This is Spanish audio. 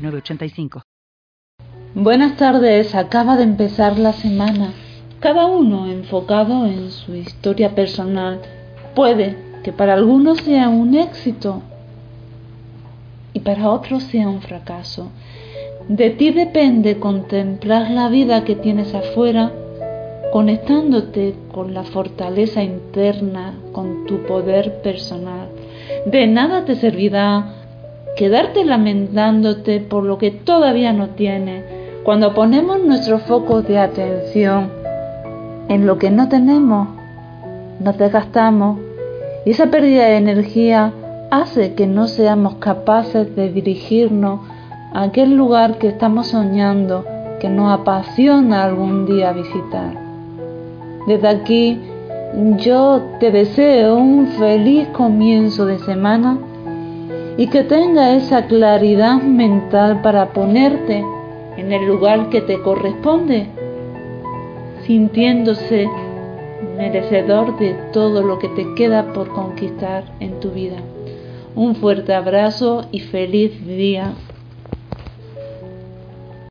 906985. Buenas tardes, acaba de empezar la semana. Cada uno enfocado en su historia personal. Puede que para algunos sea un éxito y para otros sea un fracaso. De ti depende contemplar la vida que tienes afuera, conectándote con la fortaleza interna, con tu poder personal. De nada te servirá quedarte lamentándote por lo que todavía no tienes cuando ponemos nuestro foco de atención en lo que no tenemos, nos desgastamos y esa pérdida de energía hace que no seamos capaces de dirigirnos a aquel lugar que estamos soñando, que nos apasiona algún día visitar. Desde aquí yo te deseo un feliz comienzo de semana y que tenga esa claridad mental para ponerte en el lugar que te corresponde, sintiéndose merecedor de todo lo que te queda por conquistar en tu vida. Un fuerte abrazo y feliz día